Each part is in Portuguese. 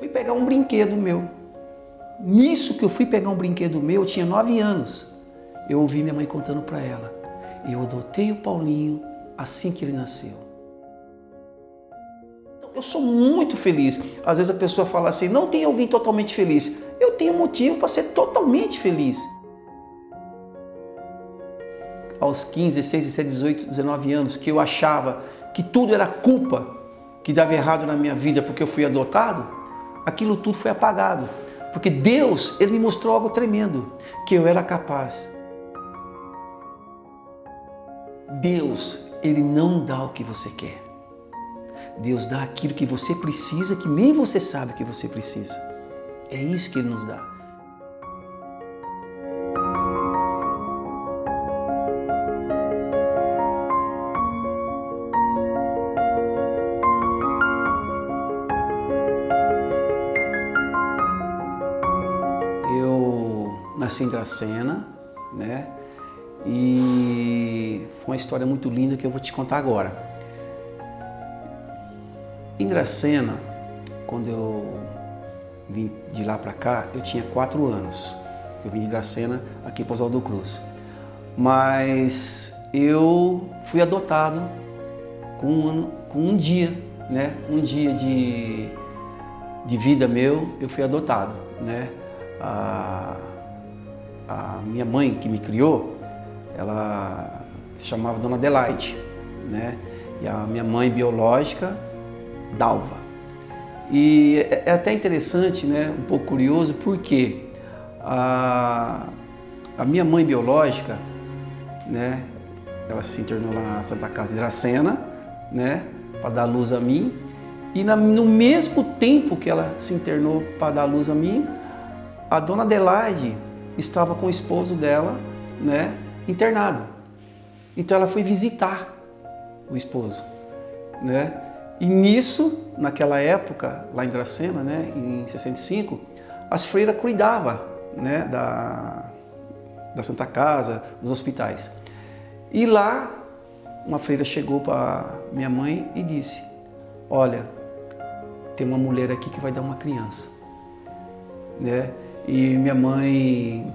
Fui pegar um brinquedo meu. Nisso que eu fui pegar um brinquedo meu, eu tinha nove anos. Eu ouvi minha mãe contando para ela. Eu adotei o Paulinho assim que ele nasceu. Eu sou muito feliz. Às vezes a pessoa fala assim: não tem alguém totalmente feliz. Eu tenho motivo para ser totalmente feliz. Aos 15, 16, 17, 18, 19 anos, que eu achava que tudo era culpa que dava errado na minha vida porque eu fui adotado, aquilo tudo foi apagado. Porque Deus, Ele me mostrou algo tremendo, que eu era capaz. Deus, Ele não dá o que você quer. Deus dá aquilo que você precisa, que nem você sabe que você precisa. É isso que Ele nos dá. Eu nasci em Dracena, né? E foi uma história muito linda que eu vou te contar agora. Em Dracena, quando eu vim de lá para cá, eu tinha quatro anos. Eu vim de Dracena aqui para Oswaldo Cruz. Mas eu fui adotado com um, com um dia, né? Um dia de, de vida meu, eu fui adotado, né? A, a minha mãe que me criou, ela se chamava Dona Adelaide, né? E a minha mãe biológica Dalva. E é, é até interessante, né, um pouco curioso, porque a, a minha mãe biológica, né, ela se internou lá na Santa Casa de Iracena, né, para dar luz a mim, e na, no mesmo tempo que ela se internou para dar luz a mim, a dona Adelaide estava com o esposo dela, né, internado. Então ela foi visitar o esposo, né? E nisso, naquela época, lá em Dracena, né, em 65, as freiras cuidavam né, da, da Santa Casa, dos hospitais. E lá, uma freira chegou para minha mãe e disse: Olha, tem uma mulher aqui que vai dar uma criança. Né? E minha mãe,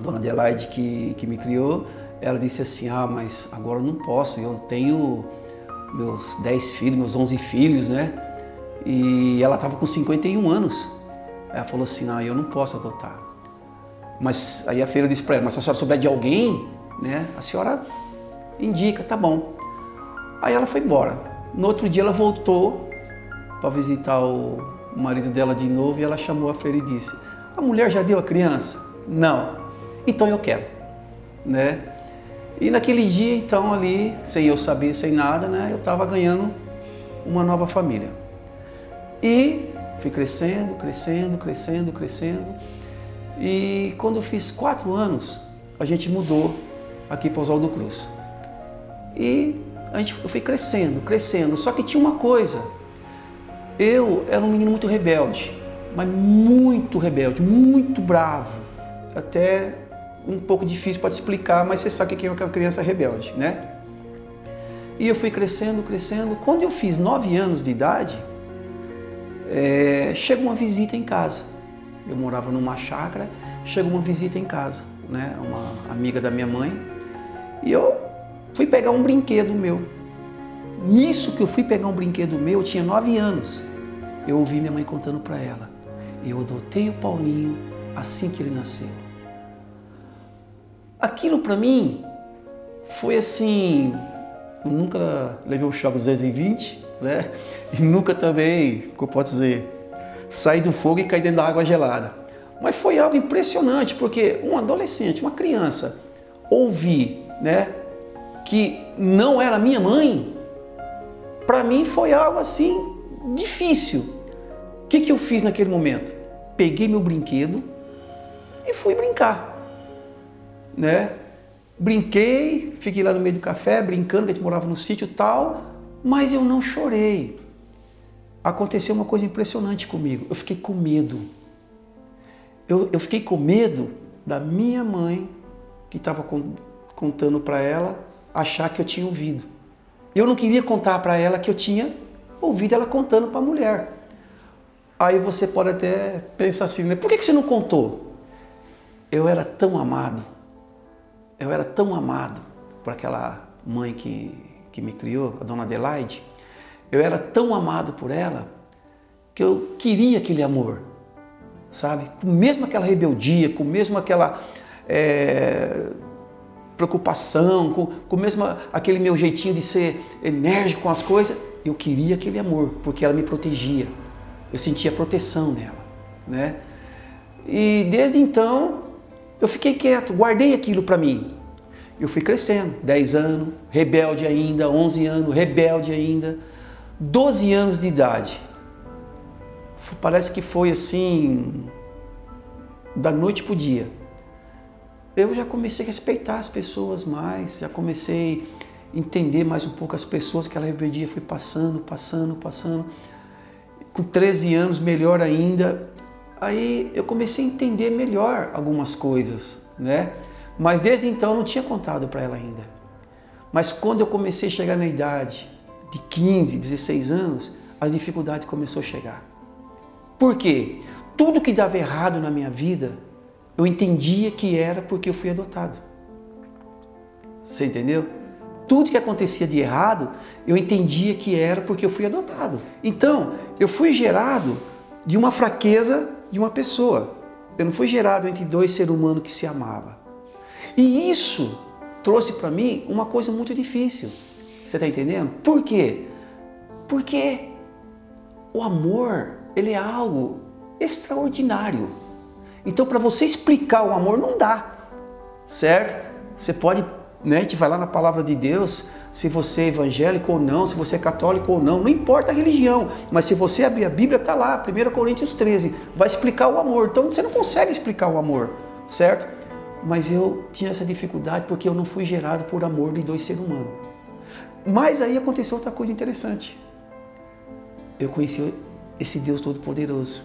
dona Adelaide, que, que me criou, ela disse assim: Ah, mas agora eu não posso, eu tenho meus 10 filhos, meus 11 filhos, né? E ela estava com 51 anos. Ela falou assim: Não, eu não posso adotar. Mas aí a feira disse para ela: Mas se a senhora souber de alguém, né? A senhora indica, tá bom. Aí ela foi embora. No outro dia ela voltou para visitar o marido dela de novo e ela chamou a feira e disse: A mulher já deu a criança? Não. Então eu quero, né? E naquele dia, então, ali, sem eu saber, sem nada, né, eu estava ganhando uma nova família. E fui crescendo, crescendo, crescendo, crescendo. E quando eu fiz quatro anos, a gente mudou aqui para Oswaldo Cruz. E a gente, eu fui crescendo, crescendo. Só que tinha uma coisa. Eu era um menino muito rebelde, mas muito rebelde, muito bravo. Até um pouco difícil para te explicar, mas você sabe que é uma criança rebelde, né? E eu fui crescendo, crescendo. Quando eu fiz nove anos de idade, é, chegou uma visita em casa. Eu morava numa chácara, chegou uma visita em casa, né? Uma amiga da minha mãe. E eu fui pegar um brinquedo meu. Nisso que eu fui pegar um brinquedo meu, eu tinha nove anos. Eu ouvi minha mãe contando para ela. Eu adotei o Paulinho assim que ele nasceu. Aquilo para mim foi assim, eu nunca levei o choque dos 220, né? E nunca também, como eu posso dizer, sair do fogo e cair dentro da água gelada. Mas foi algo impressionante, porque um adolescente, uma criança, ouvir, né, que não era minha mãe, para mim foi algo assim difícil. Que, que eu fiz naquele momento? Peguei meu brinquedo e fui brincar né? Brinquei, fiquei lá no meio do café, brincando, que a gente morava no sítio tal, mas eu não chorei. Aconteceu uma coisa impressionante comigo. Eu fiquei com medo. Eu, eu fiquei com medo da minha mãe, que estava contando para ela, achar que eu tinha ouvido. Eu não queria contar para ela que eu tinha ouvido ela contando para a mulher. Aí você pode até pensar assim, né? Por que você não contou? Eu era tão amado, eu era tão amado por aquela mãe que, que me criou, a dona Adelaide. Eu era tão amado por ela que eu queria aquele amor, sabe? Com mesmo aquela rebeldia, com mesmo aquela é, preocupação, com, com mesmo aquele meu jeitinho de ser enérgico com as coisas, eu queria aquele amor, porque ela me protegia. Eu sentia proteção nela, né? E desde então eu fiquei quieto, guardei aquilo para mim. Eu fui crescendo, 10 anos, rebelde ainda, 11 anos, rebelde ainda, 12 anos de idade. Parece que foi assim, da noite para o dia. Eu já comecei a respeitar as pessoas mais, já comecei a entender mais um pouco as pessoas, aquela rebeldia foi passando, passando, passando com 13 anos, melhor ainda, aí eu comecei a entender melhor algumas coisas, né? Mas desde então eu não tinha contado para ela ainda. Mas quando eu comecei a chegar na idade de 15, 16 anos, as dificuldades começaram a chegar. Por quê? Tudo que dava errado na minha vida, eu entendia que era porque eu fui adotado. Você entendeu? Tudo que acontecia de errado, eu entendia que era porque eu fui adotado. Então, eu fui gerado de uma fraqueza de uma pessoa. Eu não fui gerado entre dois seres humanos que se amavam. E isso trouxe para mim uma coisa muito difícil. Você está entendendo? Por quê? Porque o amor, ele é algo extraordinário. Então, para você explicar o amor, não dá, certo? Você pode né? A gente vai lá na palavra de Deus, se você é evangélico ou não, se você é católico ou não, não importa a religião, mas se você abrir a Bíblia, está lá, 1 Coríntios 13, vai explicar o amor. Então você não consegue explicar o amor, certo? Mas eu tinha essa dificuldade porque eu não fui gerado por amor de dois seres humanos. Mas aí aconteceu outra coisa interessante. Eu conheci esse Deus Todo-Poderoso,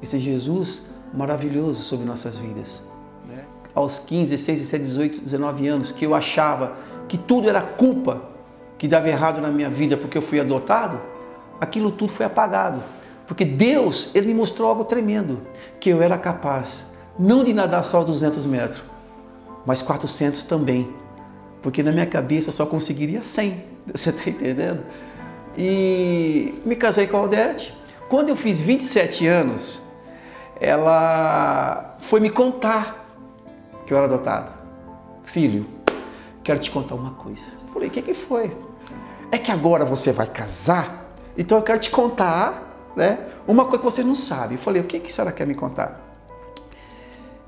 esse Jesus maravilhoso sobre nossas vidas aos 15, 16, 17, 18, 19 anos, que eu achava que tudo era culpa que dava errado na minha vida porque eu fui adotado, aquilo tudo foi apagado. Porque Deus, Ele me mostrou algo tremendo, que eu era capaz, não de nadar só 200 metros, mas 400 também. Porque na minha cabeça eu só conseguiria 100, você está entendendo? E me casei com a Aldete. Quando eu fiz 27 anos, ela foi me contar que eu era adotado. Filho, quero te contar uma coisa. Eu falei, o que, que foi? É que agora você vai casar, então eu quero te contar né, uma coisa que você não sabe. Eu falei, o que, que a senhora quer me contar?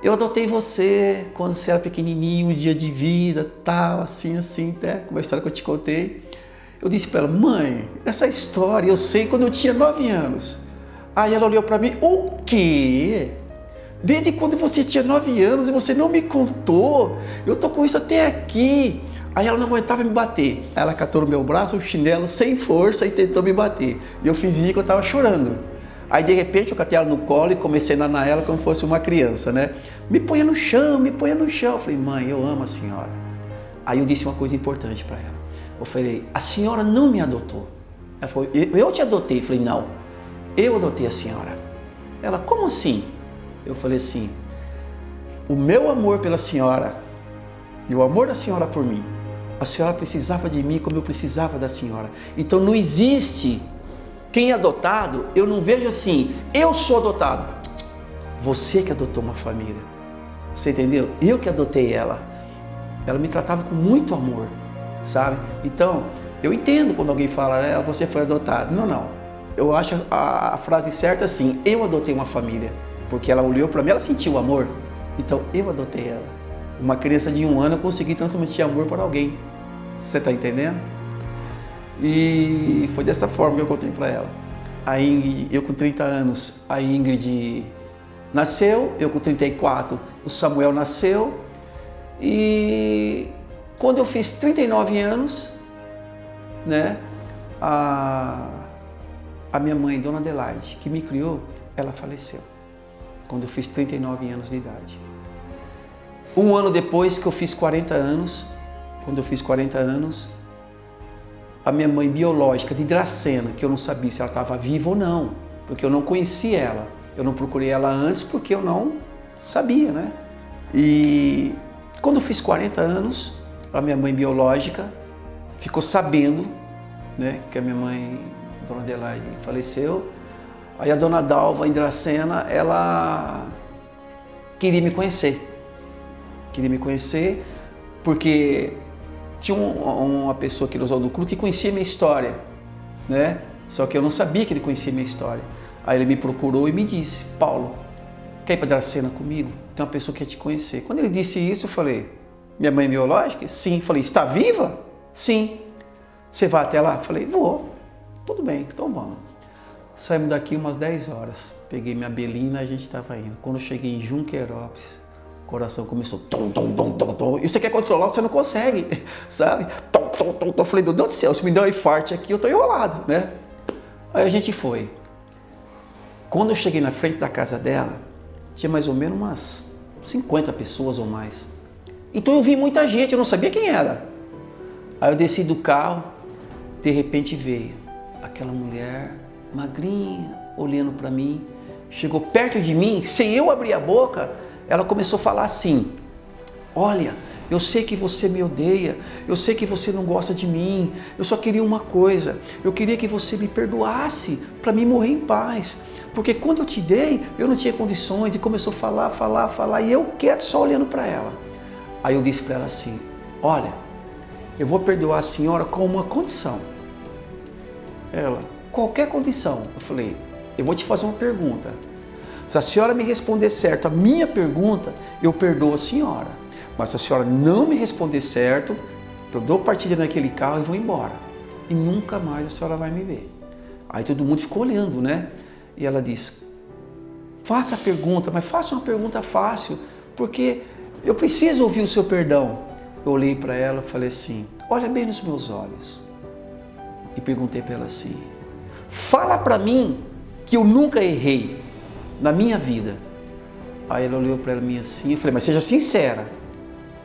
Eu adotei você quando você era pequenininho, um dia de vida, tal, assim, assim, até, como a história que eu te contei. Eu disse para ela, mãe, essa história eu sei quando eu tinha nove anos. Aí ela olhou para mim, o quê? Desde quando você tinha nove anos e você não me contou? Eu tô com isso até aqui. Aí ela não aguentava me bater. Aí ela catou no meu braço o chinelo sem força e tentou me bater. E eu fingi que eu estava chorando. Aí de repente eu catei ela no colo e comecei a nanar ela como se fosse uma criança, né? Me ponha no chão, me ponha no chão. Eu falei, mãe, eu amo a senhora. Aí eu disse uma coisa importante para ela. Eu falei, a senhora não me adotou. Ela falou, eu te adotei. Eu falei, não, eu adotei a senhora. Ela, como assim? Eu falei assim: o meu amor pela senhora e o amor da senhora por mim, a senhora precisava de mim como eu precisava da senhora. Então não existe quem é adotado, eu não vejo assim, eu sou adotado. Você que adotou uma família. Você entendeu? Eu que adotei ela. Ela me tratava com muito amor, sabe? Então, eu entendo quando alguém fala, é, você foi adotado. Não, não. Eu acho a, a frase certa assim, eu adotei uma família porque ela olhou para mim, ela sentiu o amor. Então eu adotei ela. Uma criança de um ano eu consegui transmitir amor para alguém. Você está entendendo? E foi dessa forma que eu contei para ela. A Ingrid, eu com 30 anos, a Ingrid nasceu, eu com 34, o Samuel nasceu. E quando eu fiz 39 anos, né, a, a minha mãe, Dona Adelaide, que me criou, ela faleceu quando eu fiz 39 anos de idade. Um ano depois que eu fiz 40 anos, quando eu fiz 40 anos, a minha mãe biológica de Dracena, que eu não sabia se ela estava viva ou não, porque eu não conhecia ela. Eu não procurei ela antes porque eu não sabia, né? E quando eu fiz 40 anos, a minha mãe biológica ficou sabendo, né, que a minha mãe, Dona Adelaide, faleceu. Aí a Dona Dalva Indracena, ela queria me conhecer. Queria me conhecer porque tinha um, uma pessoa aqui no Oswaldo Cruz que conhecia minha história, né? Só que eu não sabia que ele conhecia minha história. Aí ele me procurou e me disse, Paulo, quer ir para Dracena comigo? Tem uma pessoa que quer te conhecer. Quando ele disse isso, eu falei, minha mãe é biológica? Sim. Falei, está viva? Sim. Você vai até lá? Falei, vou. Tudo bem, então vamos. Saímos daqui umas 10 horas. Peguei minha belina e a gente estava indo. Quando cheguei em Junquerópolis, o coração começou tom, tom, tom, tom, tom. E você quer controlar, você não consegue, sabe? Tom, tom, tom, tom. Falei, meu Deus do céu, se me der um infarto aqui, eu tô enrolado, né? Aí a gente foi. Quando eu cheguei na frente da casa dela, tinha mais ou menos umas 50 pessoas ou mais. Então eu vi muita gente, eu não sabia quem era. Aí eu desci do carro, de repente veio aquela mulher magrinha, olhando para mim, chegou perto de mim, sem eu abrir a boca, ela começou a falar assim: Olha, eu sei que você me odeia, eu sei que você não gosta de mim, eu só queria uma coisa, eu queria que você me perdoasse para me morrer em paz. Porque quando eu te dei, eu não tinha condições e começou a falar, falar, falar e eu quieto só olhando para ela. Aí eu disse para ela assim: Olha, eu vou perdoar a senhora com uma condição. Ela, qualquer condição. Eu falei: Eu vou te fazer uma pergunta. Se a senhora me responder certo a minha pergunta, eu perdoo a senhora. Mas se a senhora não me responder certo, eu dou partida naquele carro e vou embora. E nunca mais a senhora vai me ver. Aí todo mundo ficou olhando, né? E ela disse: faça a pergunta, mas faça uma pergunta fácil, porque eu preciso ouvir o seu perdão. Eu olhei para ela e falei assim: olha bem nos meus olhos. E perguntei para ela assim: fala para mim que eu nunca errei na minha vida. Aí ela olhou para mim assim, eu falei, mas seja sincera.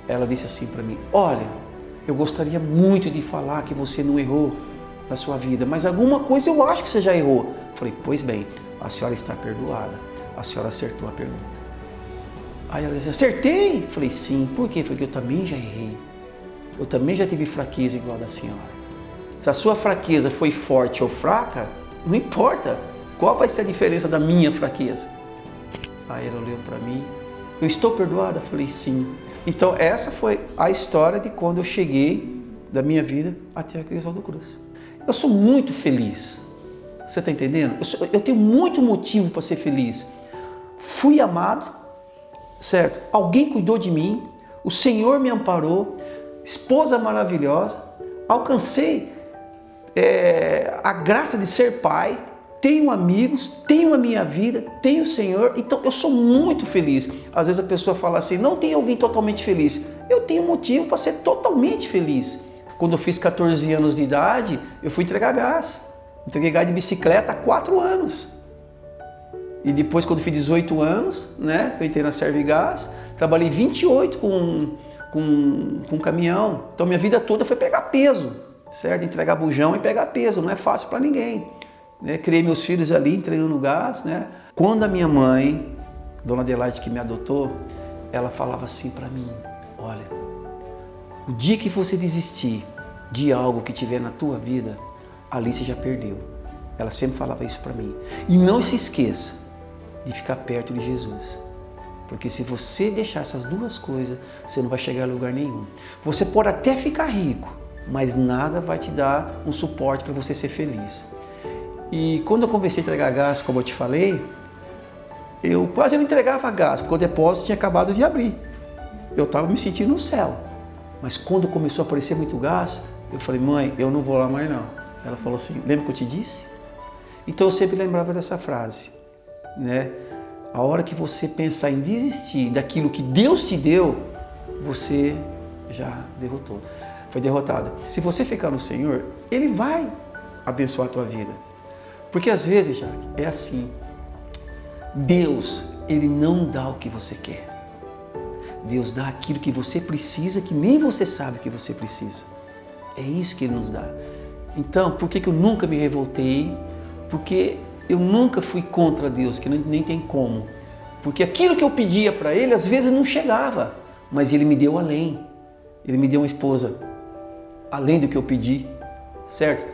Ela disse assim para mim: Olha, eu gostaria muito de falar que você não errou na sua vida, mas alguma coisa eu acho que você já errou. Falei, pois bem, a senhora está perdoada. A senhora acertou a pergunta. Aí ela disse, acertei? Falei, sim. Por quê? Falei, eu também já errei. Eu também já tive fraqueza igual a da senhora. Se a sua fraqueza foi forte ou fraca, não importa. Qual vai ser a diferença da minha fraqueza? Aí ela olhou para mim. Eu estou perdoada? Falei, sim. Então essa foi a história de quando eu cheguei da minha vida até aqui Oswaldo Cruz. Eu sou muito feliz. Você está entendendo? Eu, sou, eu tenho muito motivo para ser feliz. Fui amado, certo? Alguém cuidou de mim, o Senhor me amparou, esposa maravilhosa, alcancei é, a graça de ser pai, tenho amigos, tenho a minha vida, tenho o Senhor, então eu sou muito feliz. Às vezes a pessoa fala assim: não tem alguém totalmente feliz. Eu tenho motivo para ser totalmente feliz. Quando eu fiz 14 anos de idade, eu fui entregar gás. Entreguei gás de bicicleta há 4 anos. E depois, quando fiz 18 anos, né, eu entrei na Servigás, trabalhei 28 com, com, com caminhão. Então, minha vida toda foi pegar peso, certo? Entregar bujão e pegar peso, não é fácil para ninguém. Né? Criei meus filhos ali entregando gás, né? Quando a minha mãe, Dona Adelaide, que me adotou, ela falava assim para mim: Olha, o dia que você desistir de algo que tiver na tua vida, ali você já perdeu. Ela sempre falava isso para mim. E não se esqueça de ficar perto de Jesus. Porque se você deixar essas duas coisas, você não vai chegar a lugar nenhum. Você pode até ficar rico, mas nada vai te dar um suporte para você ser feliz. E quando eu comecei a entregar gás, como eu te falei, eu quase não entregava gás, porque o depósito tinha acabado de abrir. Eu estava me sentindo no céu. Mas quando começou a aparecer muito gás, eu falei, mãe, eu não vou lá mais não. Ela falou assim, lembra que eu te disse? Então eu sempre lembrava dessa frase, né? A hora que você pensar em desistir daquilo que Deus te deu, você já derrotou. Foi derrotada. Se você ficar no Senhor, Ele vai abençoar a tua vida. Porque às vezes, Jaque, é assim. Deus, Ele não dá o que você quer. Deus dá aquilo que você precisa, que nem você sabe que você precisa. É isso que Ele nos dá. Então, por que, que eu nunca me revoltei? Porque eu nunca fui contra Deus, que nem tem como. Porque aquilo que eu pedia para Ele, às vezes não chegava, mas Ele me deu além. Ele me deu uma esposa além do que eu pedi, certo?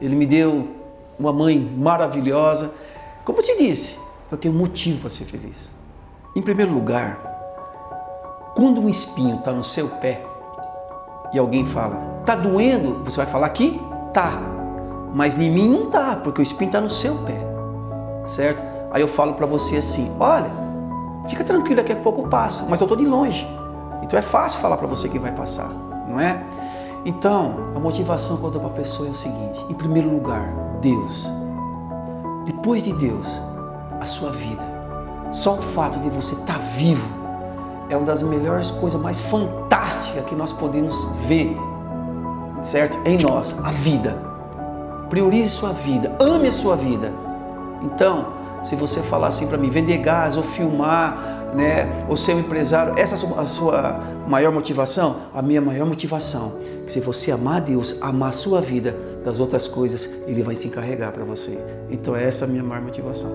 Ele me deu uma mãe maravilhosa. Como eu te disse, eu tenho motivo para ser feliz. Em primeiro lugar, quando um espinho está no seu pé e alguém fala, tá doendo, você vai falar que tá, mas em mim não tá, porque o espinho está no seu pé, certo? Aí eu falo para você assim, olha, fica tranquilo, daqui a pouco passa, mas eu estou de longe, então é fácil falar para você que vai passar, não é? Então, a motivação que eu dou para a pessoa é o seguinte: em primeiro lugar, Deus. Depois de Deus, a sua vida. Só o fato de você estar tá vivo é uma das melhores coisas mais fantásticas que nós podemos ver, certo? Em nós, a vida. Priorize sua vida, ame a sua vida. Então, se você falar assim para mim, vender gás ou filmar, né, ou ser um empresário, essa é a sua maior motivação? A minha maior motivação se você amar Deus, amar a sua vida, das outras coisas, Ele vai se encarregar para você. Então essa é a minha maior motivação.